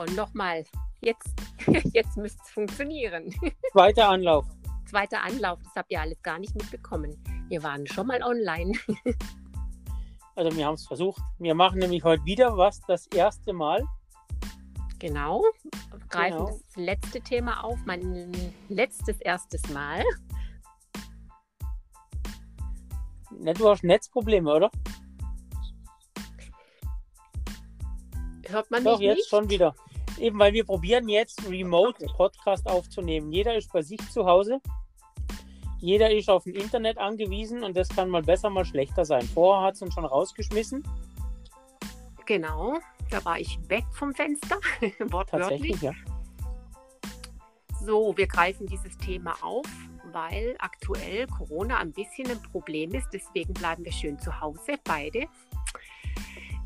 So, nochmal. Jetzt, jetzt müsste es funktionieren. Zweiter Anlauf. Zweiter Anlauf, das habt ihr alles gar nicht mitbekommen. Wir waren schon mal online. Also wir haben es versucht. Wir machen nämlich heute wieder was das erste Mal. Genau. Greifen Genau. das letzte Thema auf, mein letztes erstes Mal. Du hast Netzprobleme, oder? Hört man Doch, mich jetzt nicht? schon wieder. Eben, weil wir probieren jetzt Remote Podcast aufzunehmen. Jeder ist bei sich zu Hause. Jeder ist auf dem Internet angewiesen und das kann mal besser, mal schlechter sein. Vorher hat es uns schon rausgeschmissen. Genau. Da war ich weg vom Fenster, wortwörtlich. Tatsächlich, ja. So, wir greifen dieses Thema auf, weil aktuell Corona ein bisschen ein Problem ist. Deswegen bleiben wir schön zu Hause, beide.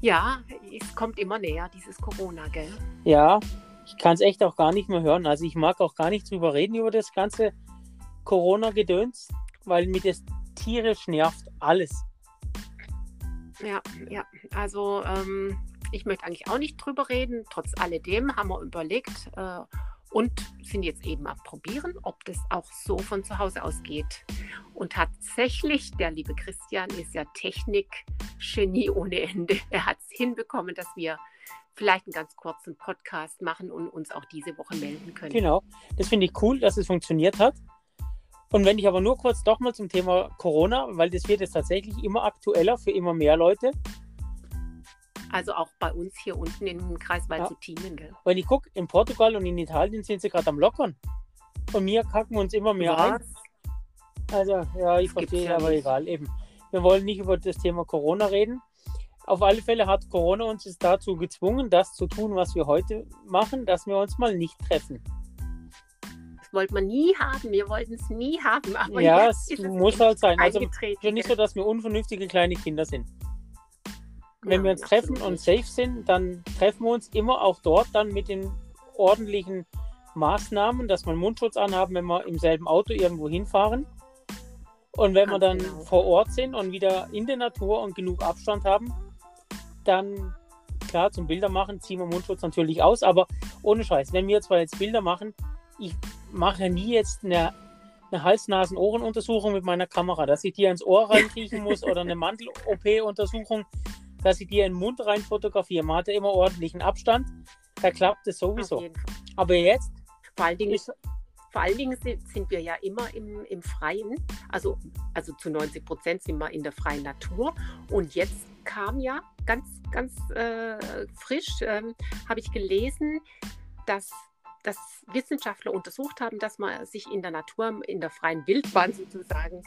Ja, es kommt immer näher, dieses Corona, gell? Ja, ich kann es echt auch gar nicht mehr hören. Also ich mag auch gar nicht drüber reden über das ganze Corona-Gedöns, weil mir das tierisch nervt. Alles. Ja, ja. Also ähm, ich möchte eigentlich auch nicht drüber reden. Trotz alledem haben wir überlegt äh, und sind jetzt eben am Probieren, ob das auch so von zu Hause aus geht. Und tatsächlich, der liebe Christian ist ja Technik-Genie ohne Ende. Er hat es hinbekommen, dass wir vielleicht einen ganz kurzen Podcast machen und uns auch diese Woche melden können. Genau. Das finde ich cool, dass es funktioniert hat. Und wenn ich aber nur kurz doch mal zum Thema Corona, weil das wird jetzt tatsächlich immer aktueller für immer mehr Leute. Also auch bei uns hier unten im Kreis Ja. Waldsuttinen. Gell? Wenn ich gucke, in Portugal und in Italien sind sie gerade am Lockern. Und wir kacken uns immer mehr ein. Also, ja, ich verstehe, ja aber nicht. egal, eben. Wir wollen nicht über das Thema Corona reden. Auf alle Fälle hat Corona uns jetzt dazu gezwungen, das zu tun, was wir heute machen, dass wir uns mal nicht treffen. Das wollte man nie haben. Wir wollten es nie haben. Aber ja, es muss halt sein. Also nicht so, dass wir unvernünftige kleine Kinder sind. Wenn Ja, wir uns treffen und safe sind, dann treffen wir uns immer auch dort dann mit den ordentlichen Maßnahmen, dass wir einen Mundschutz anhaben, wenn wir im selben Auto irgendwo hinfahren. Und wenn wir dann genau. vor Ort sind und wieder in der Natur und genug Abstand haben, dann klar zum Bilder machen ziehen wir Mundschutz natürlich aus, aber ohne Scheiß. Wenn wir zwar jetzt Bilder machen, ich mache nie jetzt eine, eine Hals-Nasen-Ohren-Untersuchung mit meiner Kamera, dass ich dir ins Ohr reinkriechen muss oder eine Mantel-OP-Untersuchung, dass ich dir in den Mund rein fotografiere. Man hat ja immer ordentlichen Abstand, da klappt es sowieso. Aber jetzt Vor allen Dingen, ist vor allen Dingen sind, wir ja immer im, im Freien. Also, also zu 90 Prozent sind wir in der freien Natur. Und jetzt kam ja ganz, ganz äh, frisch, ähm, habe ich gelesen, dass, dass Wissenschaftler untersucht haben, dass man sich in der Natur, in der freien Wildbahn sozusagen,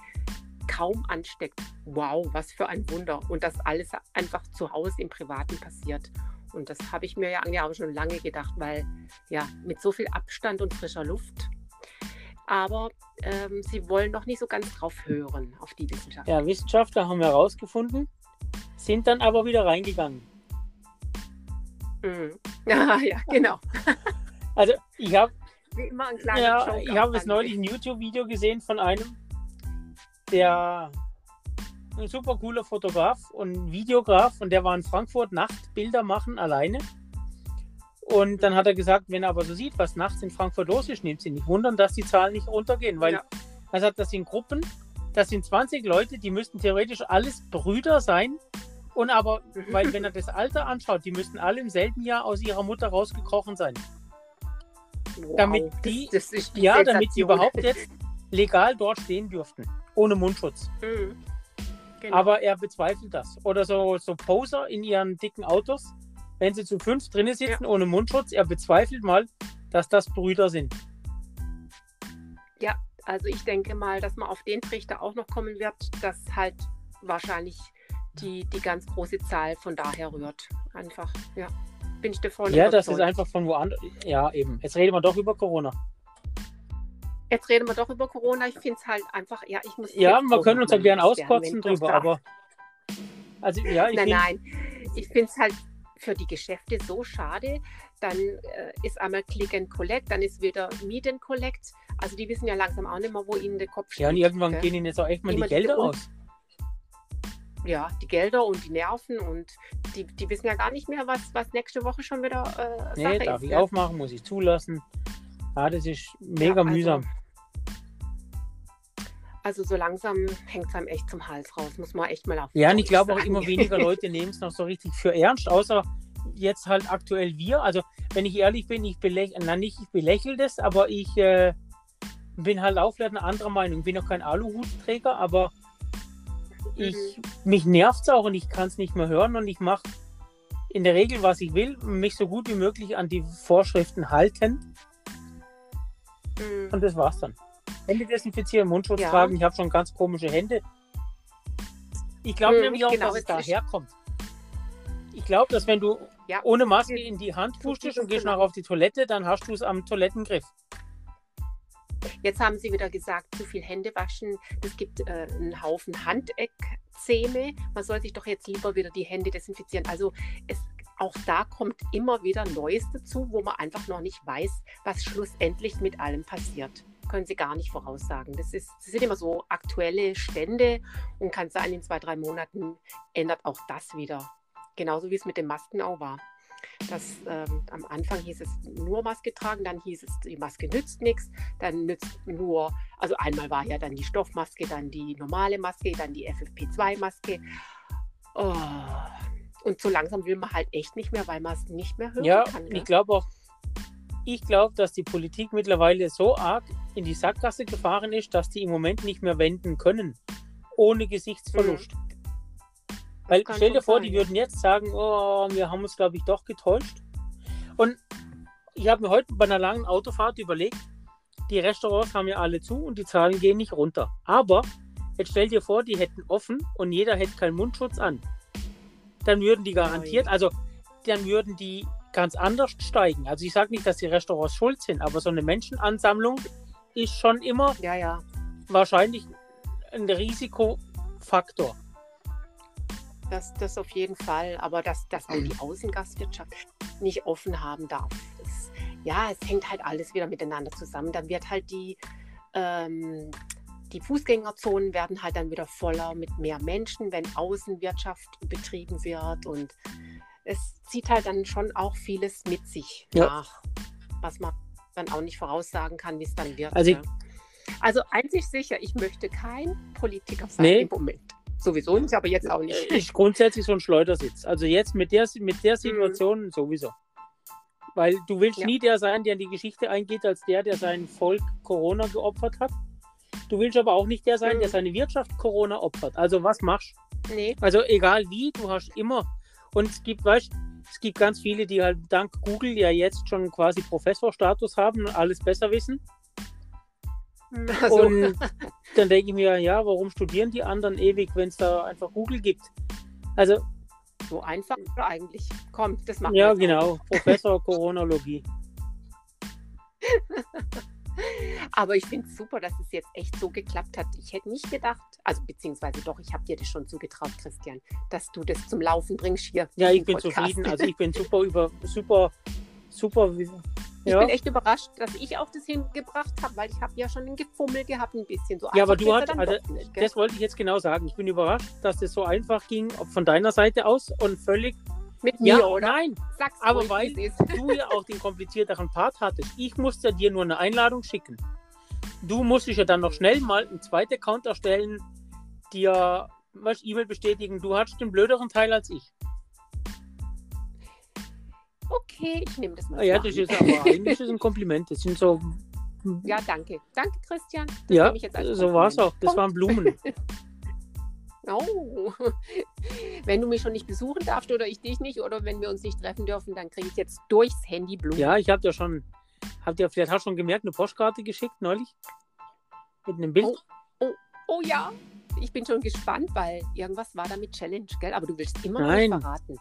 kaum ansteckt. Wow, was für ein Wunder. Und das alles einfach zu Hause im Privaten passiert. Und das habe ich mir ja auch schon lange gedacht, weil ja, mit so viel Abstand und frischer Luft. Aber ähm, sie wollen noch nicht so ganz drauf hören, auf die Wissenschaft. ja, Wissenschaftler haben herausgefunden, sind dann aber wieder reingegangen. Mhm. Ja, ja, genau. Also ich habe Ja, ich habe es neulich ein YouTube-Video gesehen von einem, der ein super cooler Fotograf und Videograf und der war in Frankfurt Nachtbilder machen alleine. Und dann hat er gesagt, wenn er aber so sieht, was nachts in Frankfurt los ist, nimmt sie nicht wundern, dass die Zahlen nicht runtergehen, weil Ja. er sagt, das sind Gruppen, das sind 20 Leute, die müssten theoretisch alles Brüder sein. Und aber, weil wenn er das Alter anschaut, die müssten alle im selben Jahr aus ihrer Mutter rausgekrochen sein. Wow, damit das- die- das, ist die Ja, damit Sensation. überhaupt jetzt legal dort stehen dürften. Ohne Mundschutz. Mhm. Genau. Aber er bezweifelt das. Oder so, so Poser in ihren dicken Autos, wenn sie zu fünf drinnen sitzen ohne Mundschutz, er bezweifelt mal, dass das Brüder sind. Also ich denke mal, dass man auf den Trichter auch noch kommen wird, dass halt wahrscheinlich die, die ganz große Zahl von daher rührt. Einfach, ja. Bin ich davon Ja, das ist überzeugt. einfach von woanders. Ja, eben. Jetzt reden wir doch über Corona. Jetzt reden wir doch über Corona. Ich finde es halt einfach, ja, ich muss. Ja, wir können uns ja gern auskotzen drüber, aber. Also, ja, ich Nein, nein. Ich finde es halt für die Geschäfte so schade. Dann äh, ist einmal Click and Collect, dann ist wieder Meet and Collect. Also die wissen ja langsam auch nicht mehr, wo ihnen der Kopf steht. Ja, und irgendwann gell? gehen ihnen jetzt auch echt mal die Gelder aus. ja, die Gelder und die Nerven und die, die wissen ja gar nicht mehr, was, was nächste Woche schon wieder äh, Sache nee, darf ist, ich ja. aufmachen, muss ich zulassen. Ja, das ist mega ja, also, mühsam. Also so langsam hängt es einem echt zum Hals raus, muss man echt mal auf. Ja, und ich glaube auch immer weniger Leute nehmen es noch so richtig für ernst, außer jetzt halt aktuell wir. Also wenn ich ehrlich bin, ich belächle, na nicht, ich belächle das, aber ich äh, bin halt auch vielleicht eine andere Meinung. Ich bin noch kein Aluhutträger, aber ich, mhm. mich nervt es auch und ich kann es nicht mehr hören und ich mache in der Regel, was ich will, mich so gut wie möglich an die Vorschriften halten. Mhm. Und das war's dann. Hände desinfizieren, Mundschutz ja. tragen. Ich habe schon ganz komische Hände. Ich glaube hm, nämlich auch, genau, dass es daher kommt. Ich glaube, dass wenn du ja. ohne Maske in die Hand pustest und gehst genau. nachher auf die Toilette, dann hast du es am Toilettengriff. Jetzt haben Sie wieder gesagt, zu viel Hände waschen. Es gibt äh, einen Haufen Handeckzähne. Man soll sich doch jetzt lieber wieder die Hände desinfizieren. Also es, auch da kommt immer wieder Neues dazu, wo man einfach noch nicht weiß, was schlussendlich mit allem passiert können Sie gar nicht voraussagen. Das, ist, das sind immer so aktuelle Stände und kann sein, in zwei, drei Monaten ändert auch das wieder. Genauso wie es mit den Masken auch war. Das, ähm, am Anfang hieß es nur Maske tragen, dann hieß es, die Maske nützt nichts, dann nützt nur, also einmal war ja dann die Stoffmaske, dann die normale Maske, dann die FFP2-Maske. Oh. Und so langsam will man halt echt nicht mehr, weil man es nicht mehr hören ja, kann. Ja, ich glaube auch, ich glaube, dass die Politik mittlerweile so arg in die Sackgasse gefahren ist, dass die im Moment nicht mehr wenden können, ohne Gesichtsverlust. Mhm. Weil stell dir vor, sein, die würden jetzt sagen, oh, wir haben uns, glaube ich, doch getäuscht. Und ich habe mir heute bei einer langen Autofahrt überlegt, die Restaurants haben ja alle zu und die Zahlen gehen nicht runter. Aber jetzt stell dir vor, die hätten offen und jeder hätte keinen Mundschutz an. Dann würden die garantiert, also dann würden die ganz anders steigen. Also ich sage nicht, dass die Restaurants schuld sind, aber so eine Menschenansammlung ist schon immer ja, ja. wahrscheinlich ein Risikofaktor. Das, das auf jeden Fall, aber dass, dass auch die Außengastwirtschaft nicht offen haben darf. Es, ja, es hängt halt alles wieder miteinander zusammen. Dann wird halt die, ähm, die Fußgängerzonen werden halt dann wieder voller mit mehr Menschen, wenn Außenwirtschaft betrieben wird und es zieht halt dann schon auch vieles mit sich ja. nach, was man dann auch nicht voraussagen kann, wie es dann wird. Also, ja. also einzig sicher, ich möchte kein Politiker sein nee. im Moment. Sowieso nicht, aber jetzt auch nicht. Ich grundsätzlich so ein Schleudersitz. Also jetzt mit der, mit der mhm. Situation mhm. sowieso. Weil du willst ja. nie der sein, der in die Geschichte eingeht, als der, der sein Volk Corona geopfert hat. Du willst aber auch nicht der sein, mhm. der seine Wirtschaft Corona opfert. Also was machst du? Nee. Also egal wie, du hast immer und es gibt, weißt es gibt ganz viele, die halt dank Google ja jetzt schon quasi Professorstatus haben und alles besser wissen. Also. Und dann denke ich mir, ja, warum studieren die anderen ewig, wenn es da einfach Google gibt? Also. So einfach eigentlich. Komm, das machen wir. Ja, genau. Professor Coronologie. Aber ich finde es super, dass es jetzt echt so geklappt hat. Ich hätte nicht gedacht, also beziehungsweise doch, ich habe dir das schon zugetraut, Christian, dass du das zum Laufen bringst hier. Ja, ich bin Podcast. zufrieden. Also ich bin super über super, super. Ich bin echt überrascht, dass ich auch das hingebracht habe, weil ich habe ja schon ein Gefummel gehabt, ein bisschen so. Ja, aber du hast, also, nicht, das wollte ich jetzt genau sagen. Ich bin überrascht, dass das so einfach ging von deiner Seite aus und völlig mit mir, ja, oder? Nein, Sag's aber ruhig, weil du ja auch den komplizierteren Part hattest. Ich musste dir nur eine Einladung schicken. Du musstest ja dann noch schnell mal einen zweiten Account erstellen, dir was E-Mail bestätigen. Du hattest den blöderen Teil als ich. Okay, ich nehme das mal. Ja, das ist aber eigentlich ist ein Kompliment. Das sind so. Ja, danke. Danke, Christian. Das ja, so war es auch. Das waren Blumen. Oh, wenn du mich schon nicht besuchen darfst oder ich dich nicht oder wenn wir uns nicht treffen dürfen, dann kriege ich jetzt durchs Handy Blumen. Ja, ich habe dir schon, habt ihr vielleicht hast schon gemerkt, eine Postkarte geschickt neulich mit einem Bild. Oh, oh, oh, ja, ich bin schon gespannt, weil irgendwas war da mit Challenge, gell? Aber du willst immer Nein. nicht verraten.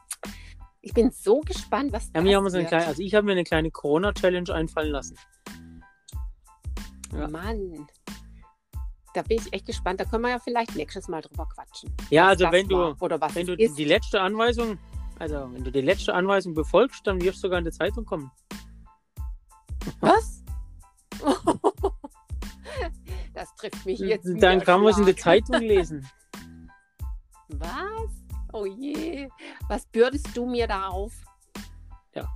Ich bin so gespannt, was ja, haben so eine kleine, Also ich habe mir eine kleine Corona-Challenge einfallen lassen. Ja. Mann, da bin ich echt gespannt. Da können wir ja vielleicht nächstes Mal drüber quatschen. Ja, also wenn du, wenn du ist. die letzte Anweisung, also wenn du die letzte Anweisung befolgst, dann wirst du sogar in die Zeitung kommen. Was? das trifft mich jetzt. Dann kann man es in der Zeitung lesen. Was? Oh je. Was bürdest du mir da auf? Ja.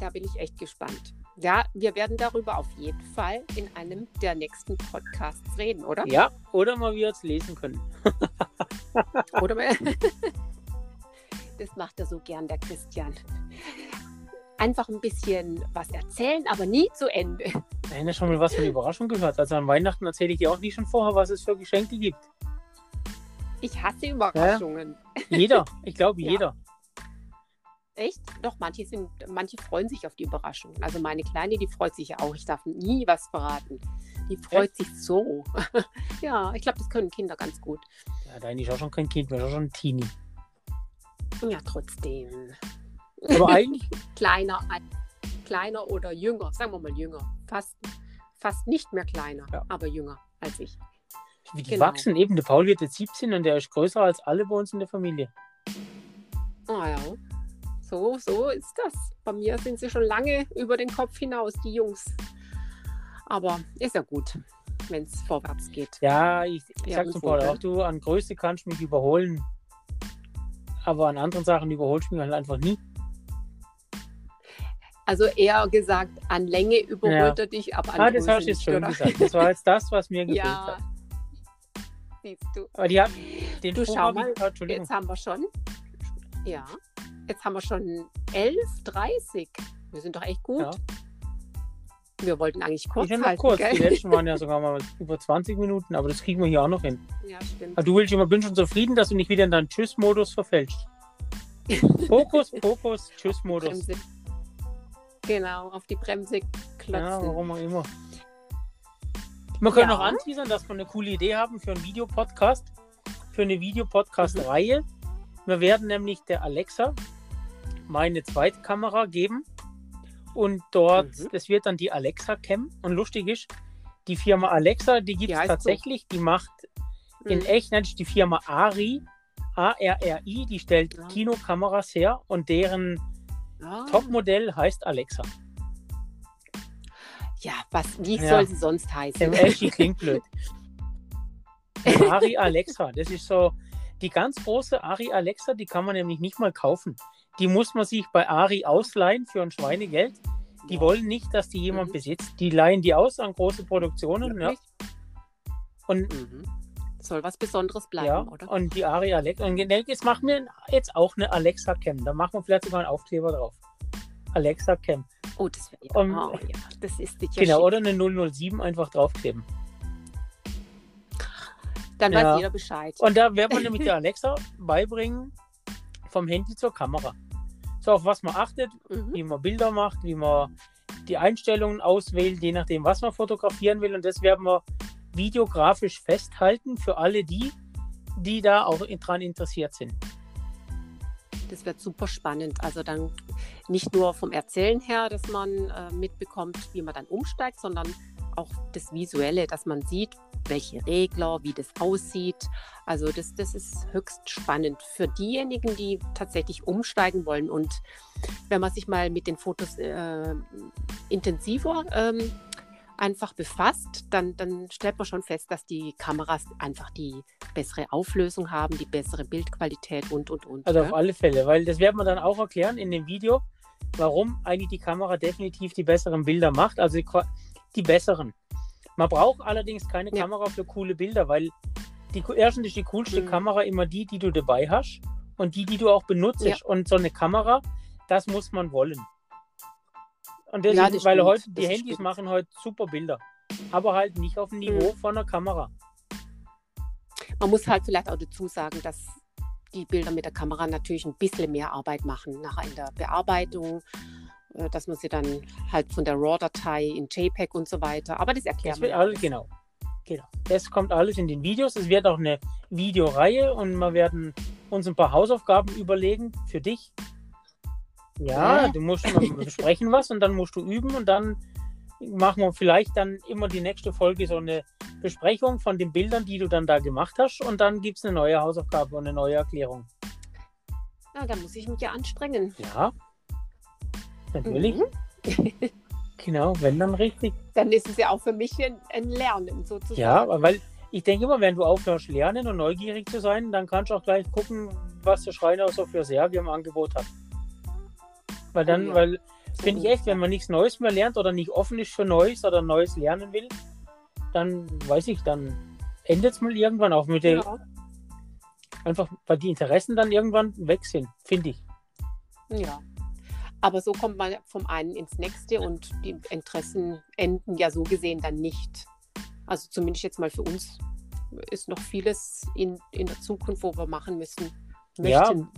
Da bin ich echt gespannt. Ja, wir werden darüber auf jeden Fall in einem der nächsten Podcasts reden, oder? Ja, oder mal wir es lesen können. Oder mal. Das macht er so gern, der Christian. Einfach ein bisschen was erzählen, aber nie zu Ende. Nein, ja schon mal was von Überraschung gehört. Also an Weihnachten erzähle ich dir auch nie schon vorher, was es für Geschenke gibt. Ich hasse Überraschungen. Jeder, ich glaube Ja. jeder. Echt? Doch, manche, sind, manche freuen sich auf die Überraschungen. Also meine Kleine, die freut sich ja auch. Ich darf nie was verraten. Die freut sich so. ja, ich glaube, das können Kinder ganz gut. Ja, deine ist auch schon kein Kind mehr, ist auch schon ein Teenie. Ja, trotzdem. Aber eigentlich, Kleiner, kleiner oder jünger, sagen wir mal jünger. Fast, fast nicht mehr kleiner, Ja. aber jünger als ich. wie die Genau. wachsen eben. Der Paul wird jetzt 17 und der ist größer als alle bei uns in der Familie. Ah ja, so, so ist das. Bei mir sind sie schon lange über den Kopf hinaus, die Jungs. Aber ist ja gut, wenn es vorwärts geht. Ja, ich, ich Ja, sag zum Paul auch, du an Größe kannst mich überholen. Aber an anderen Sachen überholst du mich halt einfach nie. Also eher gesagt, an Länge überholt er dich, aber an Ah, das hast du jetzt oder? gesagt. Das war jetzt das, was mir gefehlt Ja, hat. siehst du. Aber die hat den Du schau mal. Jetzt haben wir schon, ja, jetzt haben wir schon 11.30 Wir sind doch echt gut. Ja. Wir wollten eigentlich kurz halten, kurz. Die gell? letzten waren ja sogar mal über 20 Minuten, aber das kriegen wir hier auch noch hin. Ja, stimmt. Aber du willst immer, bin schon zufrieden, dass du nicht wieder in deinen Tschüss-Modus verfälschst. Fokus, Fokus, Tschüss-Modus. Genau, auf die Bremse Ja, klotzen. warum auch immer. Wir können Ja. noch anteasern, dass wir eine coole Idee haben für einen Videopodcast, für eine Videopodcast-Reihe. Wir werden nämlich der Alexa meine zweite Kamera geben und dort, Mhm. das wird dann die Alexa Cam. Und lustig ist, die Firma Alexa, die gibt es heißt so. tatsächlich, die macht in Mhm. echt, nennt sich die Firma Ari, A-R-R-I, die stellt Ja. Kinokameras her und deren Ah. Topmodell heißt Alexa. Ja, was, wie Ja. soll sie sonst heißen? Im Elchi klingt blöd. Die Ari Alexa, das ist so die ganz große Ari Alexa, die kann man nämlich nicht mal kaufen. Die muss man sich bei Ari ausleihen für ein Schweinegeld. Die Ja. wollen nicht, dass die jemand Mhm. besitzt. Die leihen die aus an große Produktionen. Ja. Und, Mhm. Soll was Besonderes bleiben, ja, oder? und die Ari Alexa. Und jetzt machen wir jetzt auch eine Alexa Cam. Da machen wir vielleicht sogar einen Aufkleber drauf. Alexa Cam. Oh, das wäre ja, Und- oh, ja. Das ist sicher Genau, schick. oder eine 007 einfach draufkleben. Dann Ja. weiß jeder Bescheid. Und da werden wir nämlich der Alexa beibringen, vom Handy zur Kamera. So, auf was man achtet, Mhm. wie man Bilder macht, wie man die Einstellungen auswählt, je nachdem, was man fotografieren will. Und das werden wir videografisch festhalten für alle die, die da auch dran interessiert sind. Das wird super spannend. Also dann nicht nur vom Erzählen her, dass man äh, mitbekommt, wie man dann umsteigt, sondern auch das Visuelle, dass man sieht, welche Regler, wie das aussieht. Also das, das ist höchst spannend für diejenigen, die tatsächlich umsteigen wollen. Und wenn man sich mal mit den Fotos äh, intensiver ähm, einfach befasst, dann, dann stellt man schon fest, dass die Kameras einfach die bessere Auflösung haben, die bessere Bildqualität und, und, und. Also ne? auf alle Fälle, weil das werden wir dann auch erklären in dem Video, warum eigentlich die Kamera definitiv die besseren Bilder macht. Also die, die besseren. Man braucht allerdings keine Ja. Kamera für coole Bilder, weil die erstens ist die coolste Mhm. Kamera immer die, die du dabei hast und die, die du auch benutzt. Ja. Und so eine Kamera, das muss man wollen. Und das Ja, ist, das weil stimmt. heute Das die Handys stimmt. machen heute super Bilder, aber halt nicht auf dem Niveau Mhm. von einer Kamera. Man muss halt vielleicht auch dazu sagen, dass die Bilder mit der Kamera natürlich ein bisschen mehr Arbeit machen, nachher in der Bearbeitung, äh, dass man sie dann halt von der RAW-Datei in JPEG und so weiter. Aber das Das ja alles, alles. genau. genau. Das kommt alles in den Videos. Es wird auch eine Videoreihe und wir werden uns ein paar Hausaufgaben überlegen für dich. Ja, Hä? du musst besprechen was und dann musst du üben und dann machen wir vielleicht dann immer die nächste Folge so eine Besprechung von den Bildern, die du dann da gemacht hast und dann gibt es eine neue Hausaufgabe und eine neue Erklärung. Ja, da muss ich mich ja anstrengen. Ja, natürlich. Mhm. Genau, wenn dann richtig. Dann ist es ja auch für mich ein, ein Lernen sozusagen. Ja, weil ich denke immer, wenn du aufhörst lernen und neugierig zu sein, dann kannst du auch gleich gucken, was der Schreiner so für Särge im Angebot hat. Weil dann, Oh ja. weil, finde ich echt, wenn man nichts Neues mehr lernt oder nicht offen ist für Neues oder Neues lernen will, dann weiß ich, dann endet es mal irgendwann auch mit der, Ja. einfach, weil die Interessen dann irgendwann weg sind, finde ich. ja. Aber so kommt man vom einen ins nächste und die Interessen enden ja so gesehen dann nicht. Also zumindest jetzt mal für uns ist noch vieles in, in der Zukunft, wo wir machen müssen. Ja. Möchten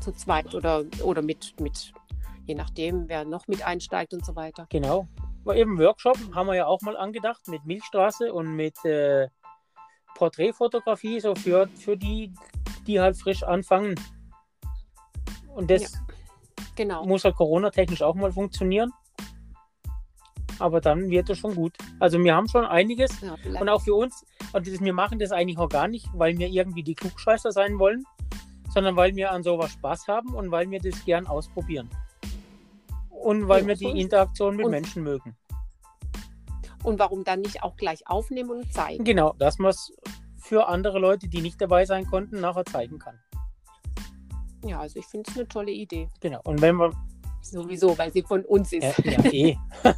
zu zweit oder, oder mit, mit, je nachdem, wer noch mit einsteigt und so weiter. Genau. Eben Workshop haben wir ja auch mal angedacht mit Milchstraße und mit äh, Porträtfotografie, so für, für die, die halt frisch anfangen. Und das Ja. Genau. muss halt Corona-technisch auch mal funktionieren. Aber dann wird es schon gut. Also wir haben schon einiges Ja, und auch für uns, und das, wir machen das eigentlich auch gar nicht, weil wir irgendwie die Klugscheißer sein wollen, sondern weil wir an sowas Spaß haben und weil wir das gern ausprobieren. Und weil wir die. Interaktion mit Und- Menschen mögen. und warum dann nicht auch gleich aufnehmen und zeigen? Genau, dass man es für andere Leute, die nicht dabei sein konnten, nachher zeigen kann. Ja, also ich finde es eine tolle Idee. Genau. Und wenn man. Sowieso, weil sie von uns ist. Ja, ja eh.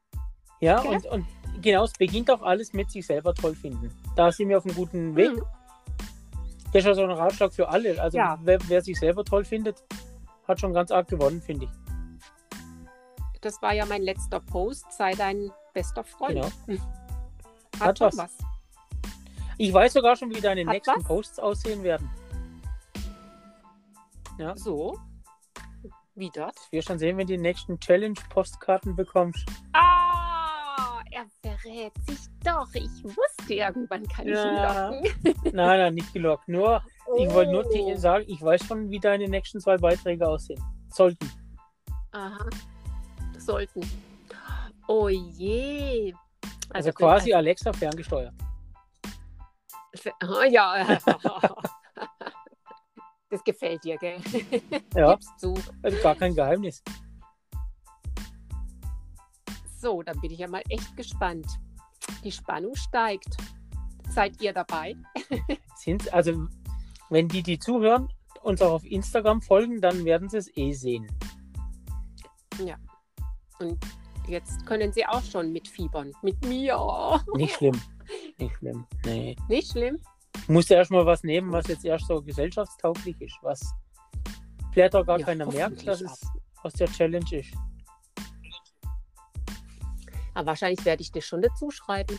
ja, und, und genau, es beginnt auch alles mit sich selber toll finden. Da sind wir auf einem guten Weg. Mhm. Das ist ja so ein Ratschlag für alle. Also Ja. wer, wer sich selber toll findet, hat schon ganz arg gewonnen, finde ich. Das war ja mein letzter Post. Sei dein bester Freund. Genau. Hat, Hat schon was. was. Ich weiß sogar schon, wie deine Hat nächsten was? Posts aussehen werden. So. Wie das? Wir schon sehen, wenn du die nächsten Challenge-Postkarten bekommst. Ah, er verrät sich doch. Ich wusste, irgendwann kann ich Ja. ihn locken. Nein, nein, nicht gelockt. Nur, ich wollte nur Oh. dir sagen, ich weiß schon, wie deine nächsten zwei Beiträge aussehen. Sollten. Aha. Sollten. Oh je. Also quasi Alexa ferngesteuert. Ah, ja. Das gefällt dir, gell? Ja, Gibst zu. also gar kein Geheimnis. So, dann bin ich ja mal echt gespannt. Die Spannung steigt. Seid ihr dabei? Sind, also, wenn die, die zuhören, uns auch auf Instagram folgen, dann werden sie es eh sehen. Und jetzt können sie auch schon mitfiebern. Mit mir. Nicht schlimm. Nicht schlimm. Nee. Nicht schlimm? Ich musste erst mal was nehmen, was jetzt erst so gesellschaftstauglich ist, was vielleicht auch gar Ja, keiner merkt, dass es aus der Challenge ist. Aber wahrscheinlich werde ich das schon dazu schreiben.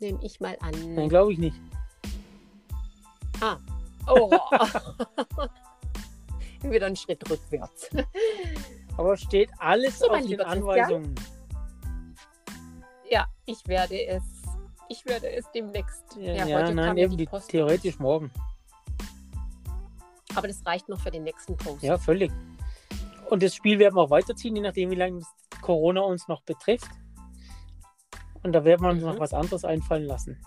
Nehme ich mal an. Nein, glaube ich nicht. Oh. Wieder einen Schritt rückwärts. Aber steht alles So, auf den lieber Christian. Anweisungen. Ja, ich werde es. Ich werde es demnächst. Ja, Ja, ja nein, eben die die, Post. theoretisch morgen. Aber das reicht noch für den nächsten Post. Ja, völlig. Und das Spiel werden wir auch weiterziehen, je nachdem, wie lange Corona uns noch betrifft. Und da werden wir uns Mhm. noch was anderes einfallen lassen.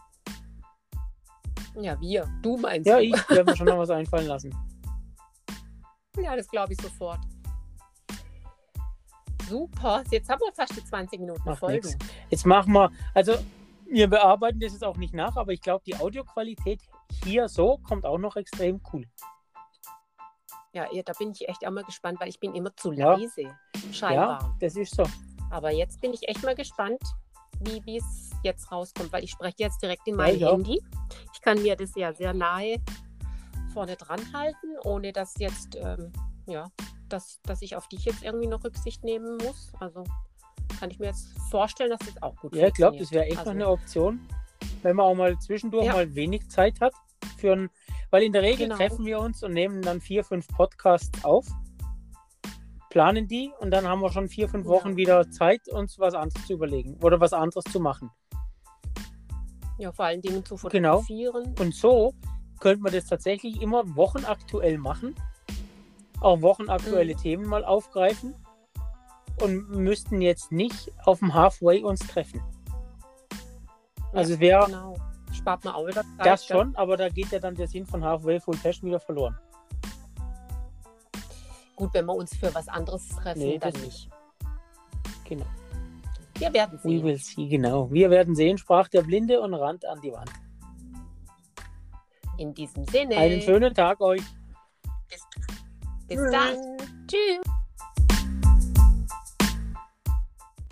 Ja, wir. Du meinst. Ja, du. ich werde mir schon noch was einfallen lassen. Ja, das glaube ich sofort. Super. Jetzt haben wir fast die 20 Minuten Macht Folge. nix. Jetzt machen wir, also wir bearbeiten das jetzt auch nicht nach, aber ich glaube, die Audioqualität hier so kommt auch noch extrem cool. Ja, ja, da bin ich echt einmal gespannt, weil ich bin immer zu Ja. leise. Scheinbar. Das ist so. Aber jetzt bin ich echt mal gespannt, wie es jetzt rauskommt, weil ich spreche jetzt direkt in Ja, mein auch. Handy. Ich kann mir das ja sehr nahe vorne dran halten, ohne dass jetzt, ähm, ja, dass, dass ich auf dich jetzt irgendwie noch Rücksicht nehmen muss. Also kann ich mir jetzt vorstellen, dass das auch gut Ja, ich glaube, das wäre echt also, noch eine Option, wenn man auch mal zwischendurch Ja. mal wenig Zeit hat. Für ein, weil in der Regel Genau. treffen wir uns und nehmen dann vier, fünf Podcasts auf, planen die und dann haben wir schon vier, fünf Ja. Wochen wieder Zeit, uns was anderes zu überlegen oder was anderes zu machen. Ja, vor allen Dingen zu Genau. fotografieren. Und so könnte man das tatsächlich immer wochenaktuell machen, auch wochenaktuelle Mhm. Themen mal aufgreifen und müssten jetzt nicht auf dem Halfway uns treffen. Also es wäre Genau. Spart man auch wieder Zeit. das gell? schon, aber da geht ja dann der Sinn von Halfway Full Passion wieder verloren. Gut, wenn wir uns für was anderes treffen, Nee, dann das nicht. Genau. Wir werden We sehen. will see, genau. Wir werden sehen, sprach der Blinde und rannte an die Wand. In diesem Sinne. Einen schönen Tag euch. Bis, bis dann. Tschüss.